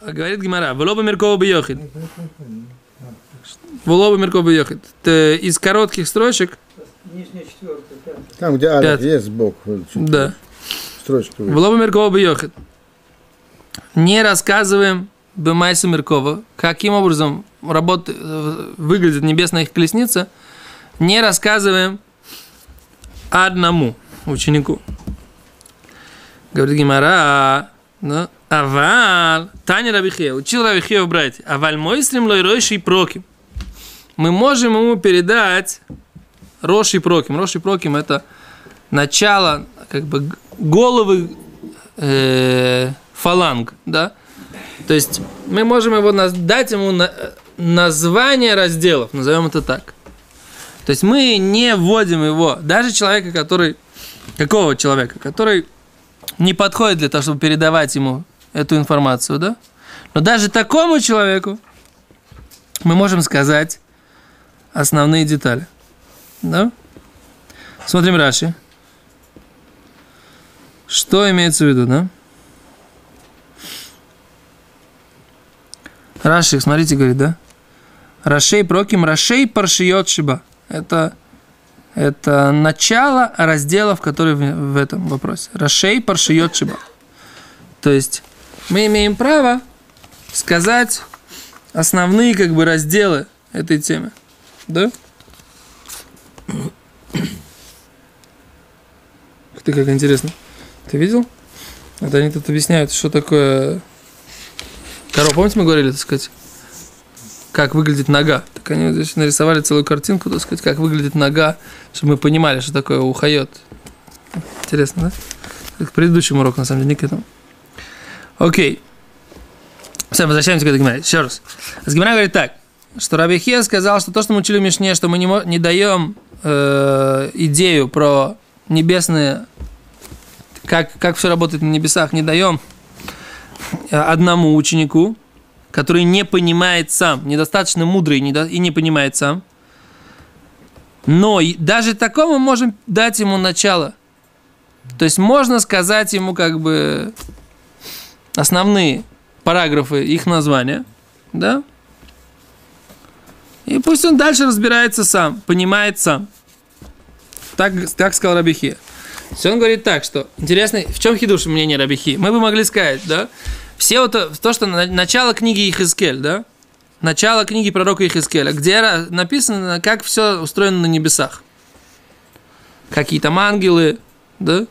говорит Гимара, «Влоба Меркова Бьехид». Влоба Меркова Бьехид. Из коротких строчек, Нижняя четвертая, пятая. Там, где алиф есть сбоку. да, Строчка. выше. Влоба Меркова Бьехид. Не рассказываем Бемайса Меркова, каким образом работает, выглядит небесная их колесница, не рассказываем одному ученику. Говорит Гимара, да? Авал, Таня Рабихе, учил Рабихе в брате, Аваль мой стрим лой ройши и проким. Мы можем ему передать Роши и Проким. Роши и Проким это начало, как бы головы э, фаланг, да? То есть мы можем его дать ему на- название разделов, назовем это так. То есть мы не вводим его, даже человека, который, какого человека, который не подходит для того, чтобы передавать ему эту информацию, да? Но даже такому человеку мы можем сказать основные детали. Да? Смотрим Раши. Что имеется в виду, да? Раши, смотрите, говорит, да? Рашей проким, Рашей паршиот шиба. Это, это начало разделов, которые в, в этом вопросе. Рашей паршиот шиба. То есть мы имеем право сказать основные как бы разделы этой темы. Да? Ты, как интересно. Ты видел? Это они тут объясняют, что такое... Коро, помните, мы говорили, так сказать, как выглядит нога? Так они вот здесь нарисовали целую картинку, так сказать, как выглядит нога, чтобы мы понимали, что такое ухает. Интересно, да? Это к предыдущему уроку, на самом деле, не к этому. Окей. Все, возвращаемся к этой гимнаре. Еще раз. Гимнара говорит так, что Рабихе сказал, что то, что мы учили в Мишне, что мы не, не даем э, идею про небесные, как, как все работает на небесах, не даем э, одному ученику, который не понимает сам, недостаточно мудрый и не понимает сам. Но даже такому можем дать ему начало. То есть можно сказать ему как бы основные параграфы, их названия, да? И пусть он дальше разбирается сам, понимает сам. Так, так сказал Рабихи. Есть он говорит так, что интересно, в чем хидуш мнение Рабихи? Мы бы могли сказать, да? Все вот то, то, что на- начало книги Ихискель, да? Начало книги пророка Ихискеля, где написано, как все устроено на небесах. Какие там ангелы, да?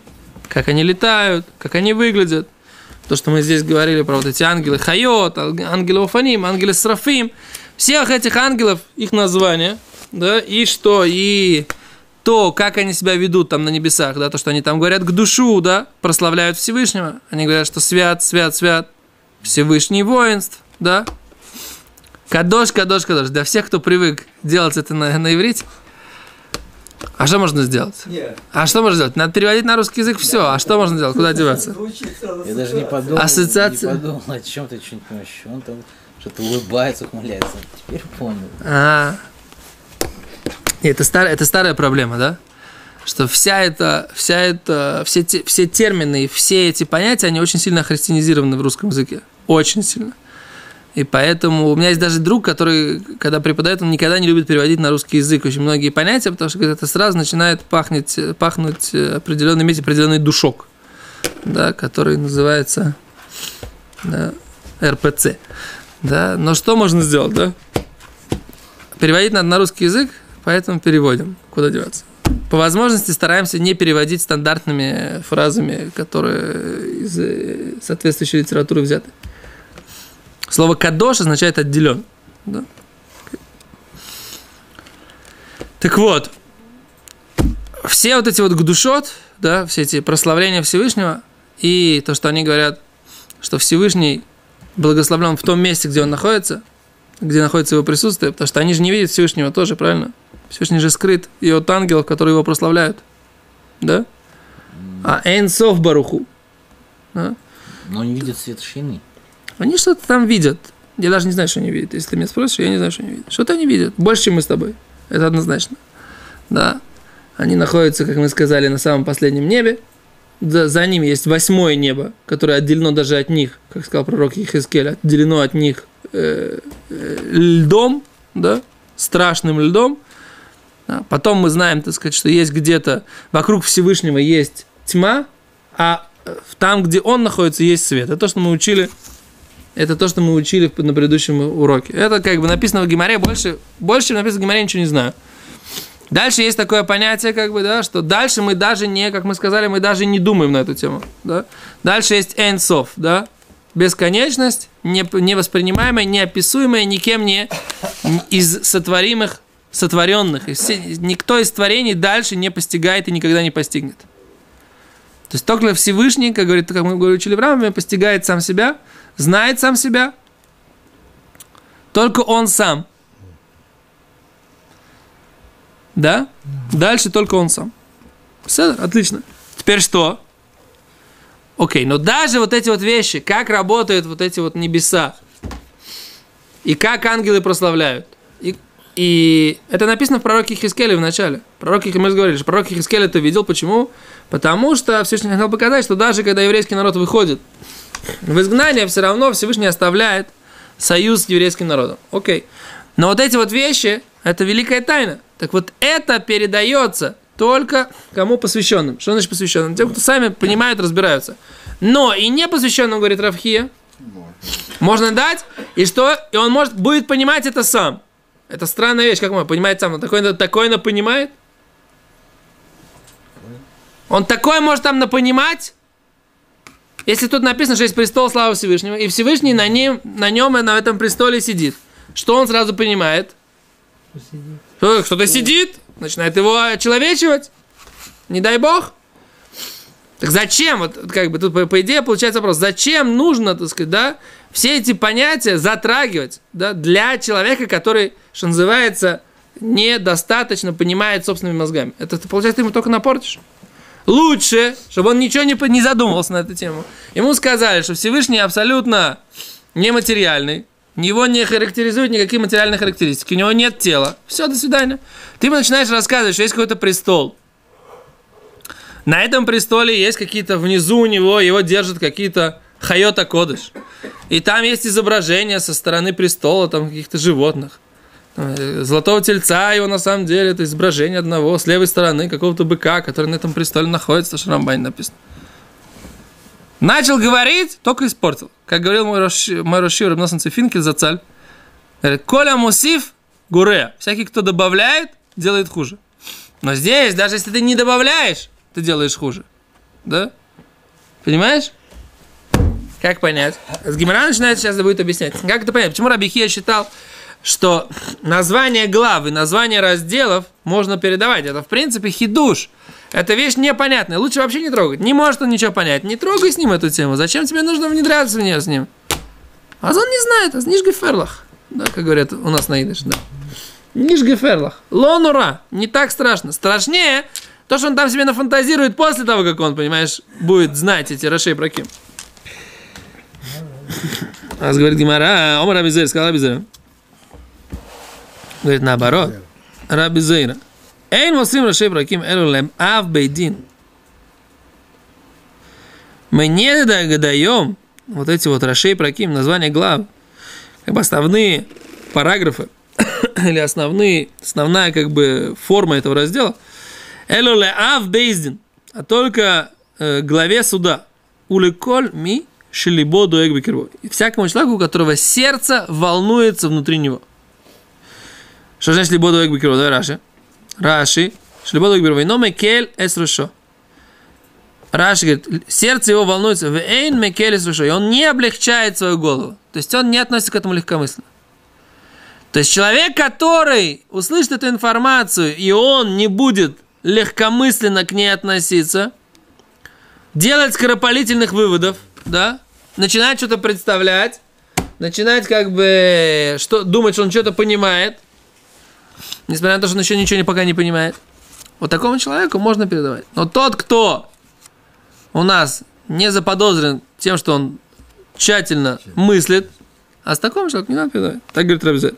Как они летают, как они выглядят. То, что мы здесь говорили про вот эти ангелы Хайот, ан- ангелы Уфаним, ангелы Срафим. Всех этих ангелов, их названия, да, и что, и то, как они себя ведут там на небесах, да, то, что они там говорят к душу, да, прославляют Всевышнего. Они говорят, что свят, свят, свят, Всевышний воинств, да. Кадош, кадош, кадош. Для всех, кто привык делать это на, на иврите. А что можно сделать? Нет. А что можно сделать? Надо переводить на русский язык все. А что можно делать? Куда деваться? Я даже не подумал, Ассоциация. не подумал, о чем ты что-нибудь понимаешь. Он там что-то улыбается, ухмыляется. Теперь понял. А. Нет, Это старая, это старая проблема, да? Что вся эта, вся эта, все, те- все термины и все эти понятия, они очень сильно христианизированы в русском языке. Очень сильно. И поэтому у меня есть даже друг, который, когда преподает, он никогда не любит переводить на русский язык очень многие понятия, потому что говорит, это сразу начинает пахнуть, пахнуть э, определенный, иметь определенный душок, да, который называется да, РПЦ. Да? Но что можно сделать, да? Переводить надо на русский язык, поэтому переводим. Куда деваться? По возможности стараемся не переводить стандартными фразами, которые из э, соответствующей литературы взяты. Слово «кадош» означает «отделен». Да? Так вот, все вот эти вот гдушот, да, все эти прославления Всевышнего, и то, что они говорят, что Всевышний благословлен в том месте, где он находится, где находится его присутствие, потому что они же не видят Всевышнего тоже, правильно? Всевышний же скрыт и от ангелов, которые его прославляют. Да? А Эйнсов Баруху. Да? Но не видит свет шины. Они что-то там видят. Я даже не знаю, что они видят. Если ты меня спросишь, я не знаю, что они видят. Что-то они видят. Больше, чем мы с тобой. Это однозначно. Да. Они находятся, как мы сказали, на самом последнем небе. за, за ними есть восьмое небо, которое отделено даже от них, как сказал пророк Ихискель, отделено от них э, э, льдом, да, страшным льдом. Да. Потом мы знаем, так сказать, что есть где-то вокруг Всевышнего есть тьма, а э, там, где он находится, есть свет. Это то, что мы учили. Это то, что мы учили на предыдущем уроке. Это как бы написано в Гимаре, больше, больше написано в Гимаре, ничего не знаю. Дальше есть такое понятие, как бы, да, что дальше мы даже не, как мы сказали, мы даже не думаем на эту тему. Да? Дальше есть энсов, да, бесконечность, не, невоспринимаемая, неописуемая никем не из сотворимых, сотворенных. Никто из творений дальше не постигает и никогда не постигнет. То есть только Всевышний, как, говорит, как мы учили в Рамаме, постигает сам себя, знает сам себя, только он сам. Да? Дальше только он сам. Все, отлично. Теперь что? Окей, но даже вот эти вот вещи, как работают вот эти вот небеса, и как ангелы прославляют, и, и это написано в пророке Хискеле в начале. Пророк, мы же говорили, что пророк Хискель это видел. Почему? Потому что Всевышний хотел показать, что даже когда еврейский народ выходит в изгнание, все равно Всевышний оставляет союз с еврейским народом. Окей. Но вот эти вот вещи, это великая тайна. Так вот, это передается только кому посвященным. Что значит посвященным? Тем, кто сами понимают, разбираются. Но и не посвященным, говорит Равхия, можно дать, и что? И он может, будет понимать это сам. Это странная вещь, как он понимает сам. Он такой, такой понимает? Он такой может там напонимать? Если тут написано, что есть престол славы Всевышнего, и Всевышний на нем, на нем и на этом престоле сидит, что он сразу понимает? Кто-то сидит, начинает его очеловечивать. Не дай бог. Так зачем, вот как бы тут по, по идее получается вопрос, зачем нужно, так сказать, да, все эти понятия затрагивать, да, для человека, который, что называется, недостаточно понимает собственными мозгами. Это, это получается, ты ему только напортишь. Лучше, чтобы он ничего не, не задумывался на эту тему. Ему сказали, что Всевышний абсолютно нематериальный, его не характеризуют никакие материальные характеристики, у него нет тела. Все, до свидания. Ты ему начинаешь рассказывать, что есть какой-то престол. На этом престоле есть какие-то внизу у него, его держат какие-то хайота кодыш. И там есть изображение со стороны престола, там каких-то животных. Э, золотого тельца его на самом деле это изображение одного с левой стороны какого-то быка, который на этом престоле находится, что Рамбайн написано. Начал говорить, только испортил. Как говорил мой Роши Рабносан Цифинкель за цаль. Коля Мусив Гуре. Всякий, кто добавляет, делает хуже. Но здесь, даже если ты не добавляешь, ты делаешь хуже. Да? Понимаешь? Как понять? С Гимара начинает сейчас будет объяснять. Как это понять? Почему Рабихия считал, что название глав и название разделов можно передавать? Это, в принципе, хидуш. Эта вещь непонятная. Лучше вообще не трогать. Не может он ничего понять. Не трогай с ним эту тему. Зачем тебе нужно внедряться в нее с ним? А он не знает. А нижгеферлах. Да, как говорят у нас на идыш, да. Нижгеферлах. Лонура. Не так страшно. Страшнее то, что он там себе нафантазирует после того, как он, понимаешь, будет знать эти Рашей Праким. А говорит Гимара, Омар Рабизейр, сказал Рабизейр. Говорит, наоборот. Рабизейра. Эйн восрим Рашей Праким Элулем Ав Бейдин. Мы не даем вот эти вот Рашей Праким, названия глав, как бы основные параграфы или основные, основная как бы форма этого раздела. Элуле Ав Бейдин, а только э, главе суда. Уликоль ми шелибо дуэг бекерво. И всякому человеку, у которого сердце волнуется внутри него. Что значит либо дуэг бекерво? Давай Раши. Раши, шлебодок бирвой, но мекель эсрушо. Раши говорит, сердце его волнуется, в эйн мекель эсрушо, и он не облегчает свою голову. То есть он не относится к этому легкомысленно. То есть человек, который услышит эту информацию, и он не будет легкомысленно к ней относиться, делать скоропалительных выводов, да, начинать что-то представлять, начинать как бы что, думать, что он что-то понимает – несмотря на то, что он еще ничего пока не понимает. Вот такому человеку можно передавать. Но тот, кто у нас не заподозрен тем, что он тщательно мыслит, а с таким человеком не надо передавать. Так говорит Рабзет.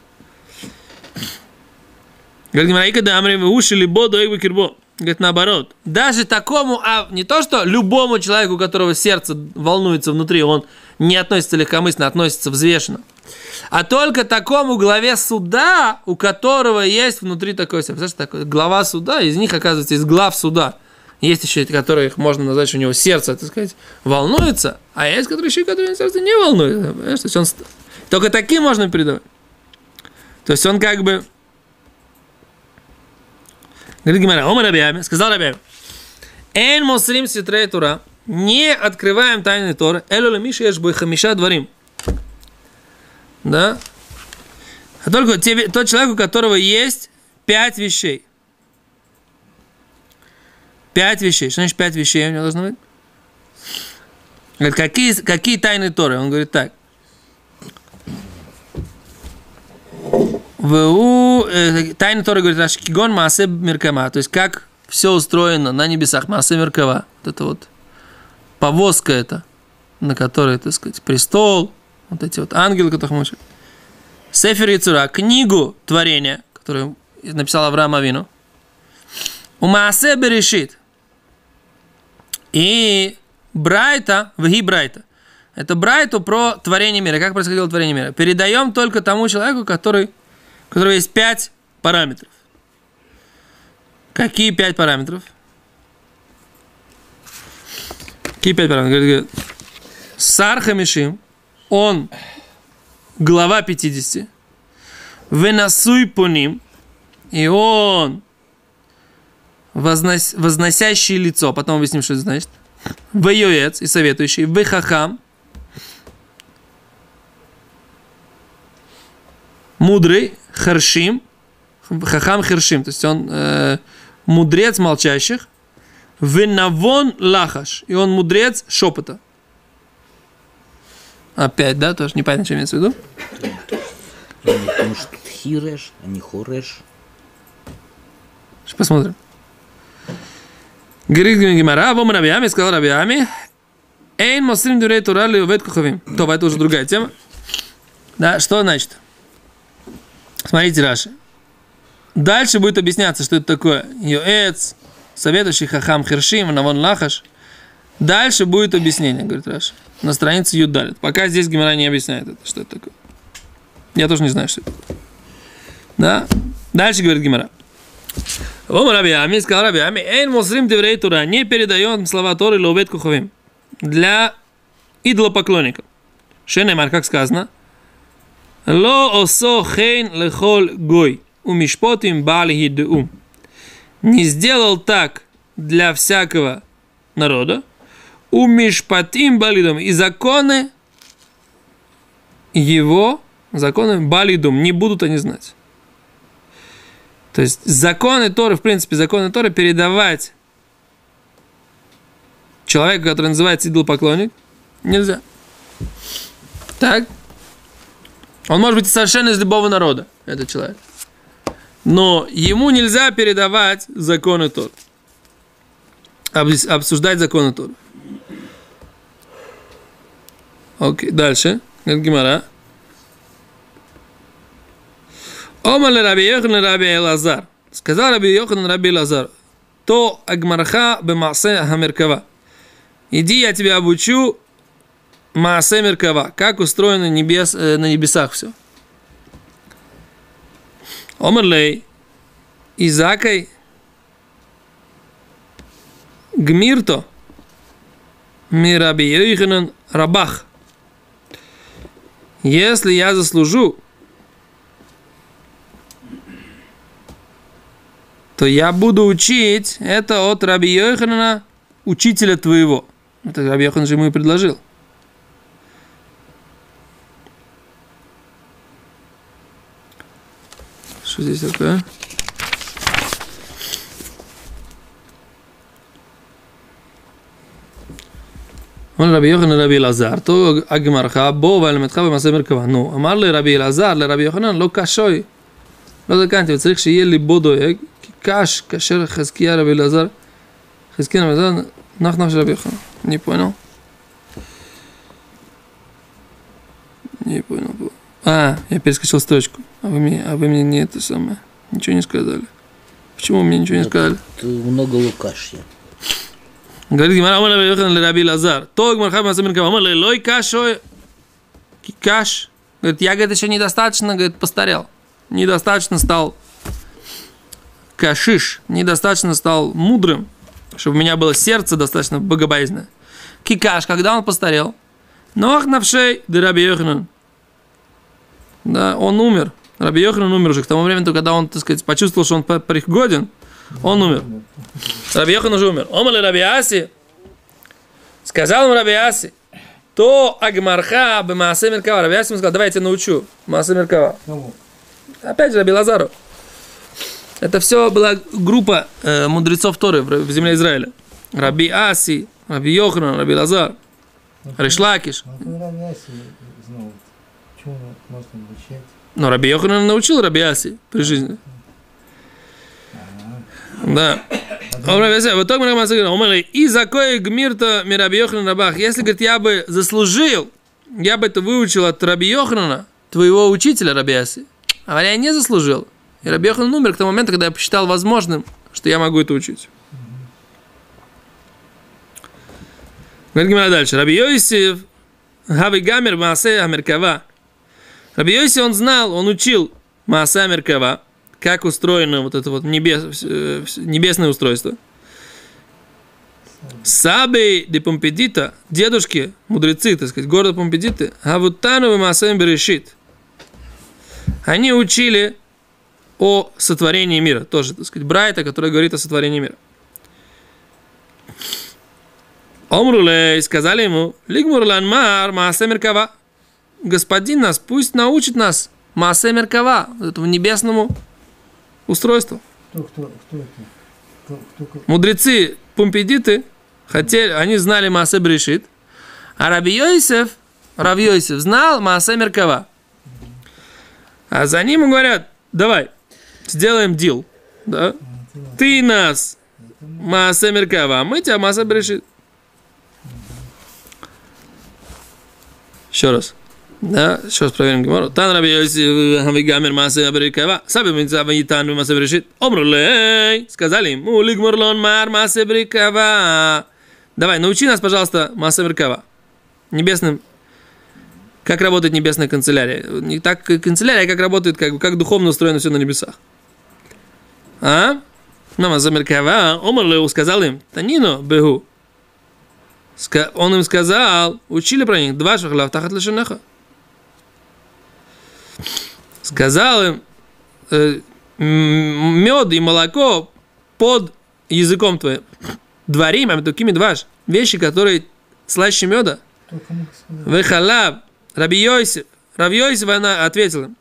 Говорит Гимараика да амри уши либо до кирбо. говорит наоборот. Даже такому, а не то, что любому человеку, у которого сердце волнуется внутри, он не относится легкомысленно, относится взвешенно. А только такому главе суда, у которого есть внутри такое сердце. Представляешь, такое, глава суда, из них, оказывается, из глав суда. Есть еще, которые их можно назвать, что у него сердце, так сказать, волнуется, а есть, которые еще, которые сердце не волнуется. Понимаешь? То есть он... Только таким можно передавать. То есть он как бы Говорит Гимара, Омар Рабиами, сказал Рабиами, Эн мосрим ситрей тура, не открываем тайны Торы, элю ешь бой хамиша дворим. Да? А только те, тот человек, у которого есть пять вещей. Пять вещей. Что значит пять вещей у него должно быть? Говорит, какие, какие тайны Торы? Он говорит так. ВУ, э, тайна Тора говорит, Раши Кигон Маасе Меркама, то есть как все устроено на небесах, Маасе Меркава, вот это вот повозка это, на которой, так сказать, престол, вот эти вот ангелы, которых мы Сефер Яцура, книгу творения, которую написал Авраам Авину, у Маасе Берешит, и Брайта, Вги Брайта, это Брайту про творение мира. Как происходило творение мира? Передаем только тому человеку, который у которого есть пять параметров. Какие пять параметров? Какие пять параметров? Говорит, Сар Хамишим, он глава 50, Венасуй по ним, и он вознос, возносящий лицо, потом объясним, что это значит, Вейоец и советующий, Вехахам, мудрый, Харшим, Хахам Хершим, то есть он э, мудрец молчащих, Винавон Лахаш, и он мудрец шепота. Опять, да, тоже непонятно, что имеется в виду. Потому что хиреш, а не хореш. Сейчас посмотрим. Говорит Гимара, Вом Рабиами, сказал Рабиами, Эйн Мосрим Дюрей Турали Увет Куховим. То, это уже другая тема. Да, что значит? Смотрите, Раши. Дальше будет объясняться, что это такое. Йоэц, советующий Хахам Хершим, Навон Лахаш. Дальше будет объяснение, говорит Раши. На странице Юдалит. Пока здесь Гимара не объясняет это, что это такое. Я тоже не знаю, что это. Да? Дальше говорит Гимара. Ом Раби Ами, сказал Раби Ами, Эйн Мусрим Деврей Тура, не передаем слова Торы Лоубет Куховим для идолопоклонников. Шенемар, как сказано, Ло осо хейн лехол гой. У мишпотим бали хидеум. Не сделал так для всякого народа. У мишпатим балидом. И законы его, законы балидум, не будут они знать. То есть законы Торы, в принципе, законы Торы передавать человеку, который называется идолопоклонник, нельзя. Так? Он может быть совершенно из любого народа, этот человек. Но ему нельзя передавать законы Тор. Обсуждать законы Тор. Окей, дальше. Гимара. Омар Раби Йохан Раби Элазар. Сказал Раби Йохан Раби Элазар. То Агмарха бемасе Хамеркава. Иди, я тебя обучу Маасе Меркава. Как устроено небес, э, на небесах все. Омерлей. Изакой. Гмирто. Мираби Йоханан Рабах. Если я заслужу, то я буду учить это от Раби Йоханана, учителя твоего. Это Раби Йохан же ему и предложил. Что здесь такое? אומר רבי יוחנן לרבי אלעזר, תו הגמרך בו ואלמדך במעשה מרכבה. נו, אמר לרבי אלעזר, לרבי יוחנן, לא קשוי. לא זקנתי, וצריך שיהיה ליבו דואג, כי קש כאשר חזקיה רבי אלעזר, חזקיה רבי אלעזר, נח נח של רבי יוחנן. Не понял. Не понял. А, я перескочил строчку. А вы мне, а вы мне не это самое. Ничего не сказали. Почему мне ничего не сказали? Тут много лукашья. говорит Гимара, Омар Раби Йохан Раби Лазар. То Гмарха Маасей Меркава. Омар Лой Кашо Каш. Говорит, я, говорит, еще недостаточно, говорит, постарел. Недостаточно стал кашиш, недостаточно стал мудрым, чтобы у меня было сердце достаточно богобоязненное. Кикаш, когда он постарел? Нох навшей да Раби Йоханан. Да, он умер. Раби Йоханан умер уже к тому времени, когда он, так сказать, почувствовал, что он пригоден, он умер. Раби Йохан уже умер. Омали Раби Аси. Сказал ему Раби Аси, то Агмарха бы Маасе Меркава. Раби Аси ему сказал, давай я тебя научу. Маасе Меркава. Опять же, Раби Лазару. Это все была группа э, мудрецов Торы в, в земле Израиля. Раби Аси, Раби Йоханан, Раби Лазар, знал, почему можно обучать? Но Раби Йоханан научил Раби Аси при жизни. Да. Он вот так мы Раби Аси говорит, «Омар ли, и за кое гмирта ми Раби Йоханан рабах. Если, говорит, я бы заслужил, я бы это выучил от Раби Йоханана, твоего учителя Раби Аси. А я не заслужил. И Раби Йоханан умер к тому моменту, когда я посчитал возможным, что я могу это учить. Говорит Гимара дальше. Раби Йосиф, Хави Гамер, Маасе Амеркава. Раби Йосиф, он знал, он учил Маасе Амеркава, как устроено вот это вот небес, э, небесное устройство. Сабей де Помпедита, дедушки, мудрецы, так сказать, города Помпедиты, Авутану и Маасем Берешит. Они учили о сотворении мира. Тоже, так сказать, Брайта, который говорит о сотворении мира. Омрулей, сказали ему, Лигмурлан Мар, Маасе Меркава. Господин нас, пусть научит нас Маасе Меркава, вот этому небесному устройству. Кто, кто, кто это? Кто, кто, кто? Мудрецы Пумпедиты хотели, они знали Маасе Брешит, а Раби Йосеф, Раби Йосеф знал Маасе Меркава. А за ним говорят, давай, сделаем дил, да? Ты нас Маасе Меркава, а мы тебя Маасе Брешит. Еще раз. Да, раз проверим Гимору. Тан Раби Йосиф Хавигамер Маасе Берекава. Саби Минца Ваитан Маасе Берешит. Омру лей. Сказали им. Улик Мурлон Мар Маасе Берекава. Давай, научи нас, пожалуйста, Маасе Берекава. Небесным как работает небесная канцелярия. Не так канцелярия, как работает, как, как духовно устроено все на небесах. А? Мама Замеркава, Омарлеу сказал им, Танино, Бегу. Он им сказал, учили про них, два шахла тахат лешенеха. Сказал им, э, мед и молоко под языком твоим. Дворим, а такими дваш. Вещи, которые слаще меда. Вехалаб, Раби Йосиф. Раби Йосиф она ответила. им.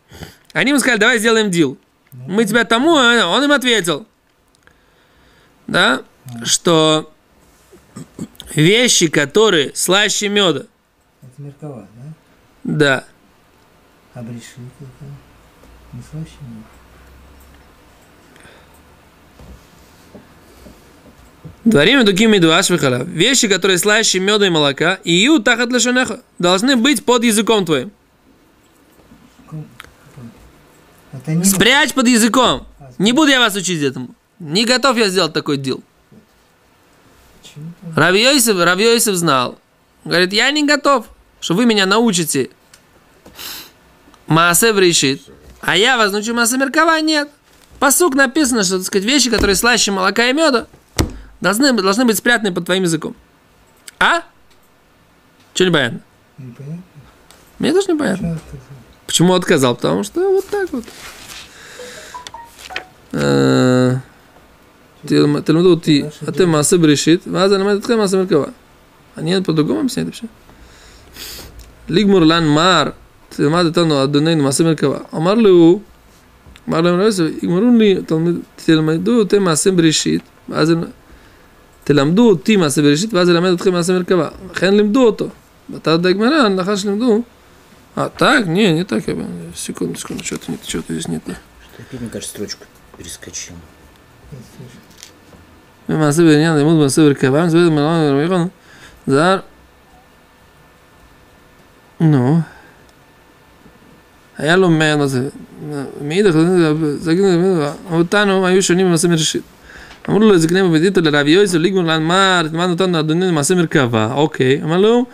Они ему сказали, давай сделаем дил. Мы тебя тому, а он им ответил. Да? Что вещи, которые слаще меда. Это Меркова, да? Да. А Брешит это? Слышно? Дворим такими два швихала. Вещи, которые слаще меда и молока, и ю тахат лешанеха, должны быть под языком твоим. Спрячь под языком. Не буду я вас учить этому. Не готов я сделать такой дел. Рави Йосиф знал. Говорит, я не готов, что вы меня научите Маасе решит, а я вас научу Маасе Меркава, нет. Посук написано, что, так сказать, вещи, которые слаще молока и меда, должны, быть- должны быть спрятаны под твоим языком. А? Че не понятно? непонятно. Мне тоже не понятно. Что это? Почему отказал? Потому что вот так вот. Э, תל- תלמדו אותי, אתם מעשה בראשית, ואז אני אלמד אתכם מעשה מרכבה. אני по-другому объясняет вообще. ליגמור לן מר, תלמד אותנו אדוננו מעשה מרכבה. אמר לו, אמר להם רבי יגמרו לי, תלמד- תלמדו אתם מעשה בראשית, ואז אני- תלמדו אותי מעשה בראשית, ואז אלמד אתכם מעשה מרכבה. לכן לימדו אותו. בתת הגמרא, לאחר שלימדו, а так? Не, не так. Я... бы- Секунду, секунду, что-то, нет, что-то здесь не то. Что опять, мне кажется, строчку перескочил. Я слышу. במעשה בעניין לימוד במעשה ברכבה, מסביר את מלאון ורבי יחון, זר, נו, היה לו מר הזה. מאידך, אותנו היו שונים במעשה מראשית. אמרו לו, זקני בביתו לרב יויסו, ליגמור לן, מה, תלמד אותנו אדוני למעשה מרכבה. אוקיי, אמר לו,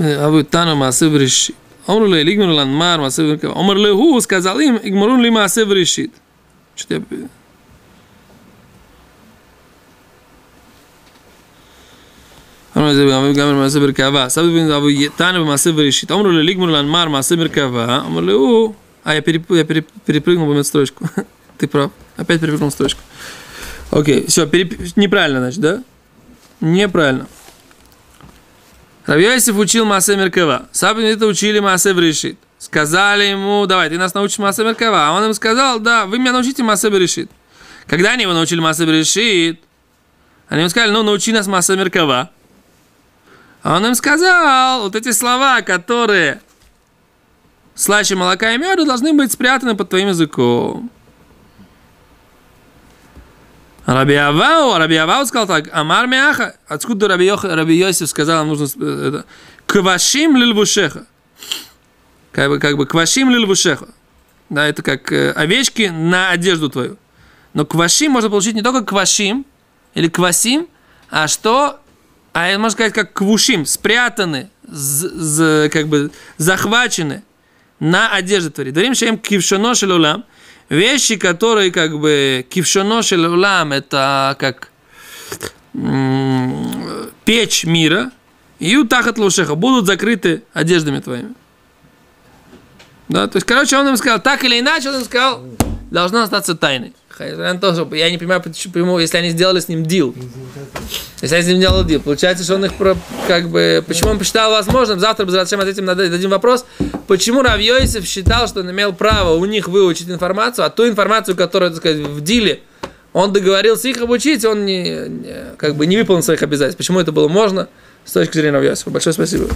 אבו אותנו מעשה בראשית. אמרו לו, ליגמור לן, מה, מעשה מרכבה. אומר לו, הוא, סקזלים, יגמרו לי מעשה בראשית. שתהיה... я אמרנו זה גם גם במעשה מרכבה. סבא בן אבו תנא במעשה בראשית. אמרו לו ליגמור לנמר מעשה מרכבה. אמר לו הוא, а я переп- я переп- перепрыгнул момент строчку. Ты прав. Опять перепрыгнул строчку. Окей, все, неправильно, значит, да? Неправильно. Равьосиф учил Маасе Меркава. Сабин это учили Маасе Берешит. Сказали ему, давай, ты нас научишь Маасе Меркава. А он им сказал, да, вы меня научите Маасе Берешит. Когда они его научили Маасе Берешит, они ему сказали, ну, научи нас Маасе Меркава. Он им сказал, вот эти слова, которые слаще молока и меда, должны быть спрятаны под твоим языком. Раби Авау, Раби Авау сказал так, Амар Мяха, откуда Раби, Йох, Раби Йосиф сказал, нужно э, это, Квашим лильвушеха. Как бы, как бы, квашим лильвушеха. Да, это как э, овечки на одежду твою. Но квашим можно получить не только квашим или квасим, а что а можно сказать как квушим, спрятаны, з, з- как бы захвачены на одежде твори. Дворим шеем кившоно шелулам. Вещи, которые как бы кившоно шелулам, это как м, печь мира, и утахат лушеха, будут закрыты одеждами твоими. Да, то есть, короче, он им сказал, так или иначе, он им сказал, должна остаться тайной. Что Я не понимаю, почему, если они сделали с ним дил. Если я с ним делал дил, получается, что он их про, как бы, почему он посчитал возможным, завтра бы зачем ответим на один вопрос, почему Рав Йосиф считал, что он имел право у них выучить информацию, а ту информацию, которую, так сказать, в диле он договорился их обучить, он не, не- как бы не выполнил своих обязательств. Почему это было можно с точки зрения Рав Йосифа? Большое спасибо.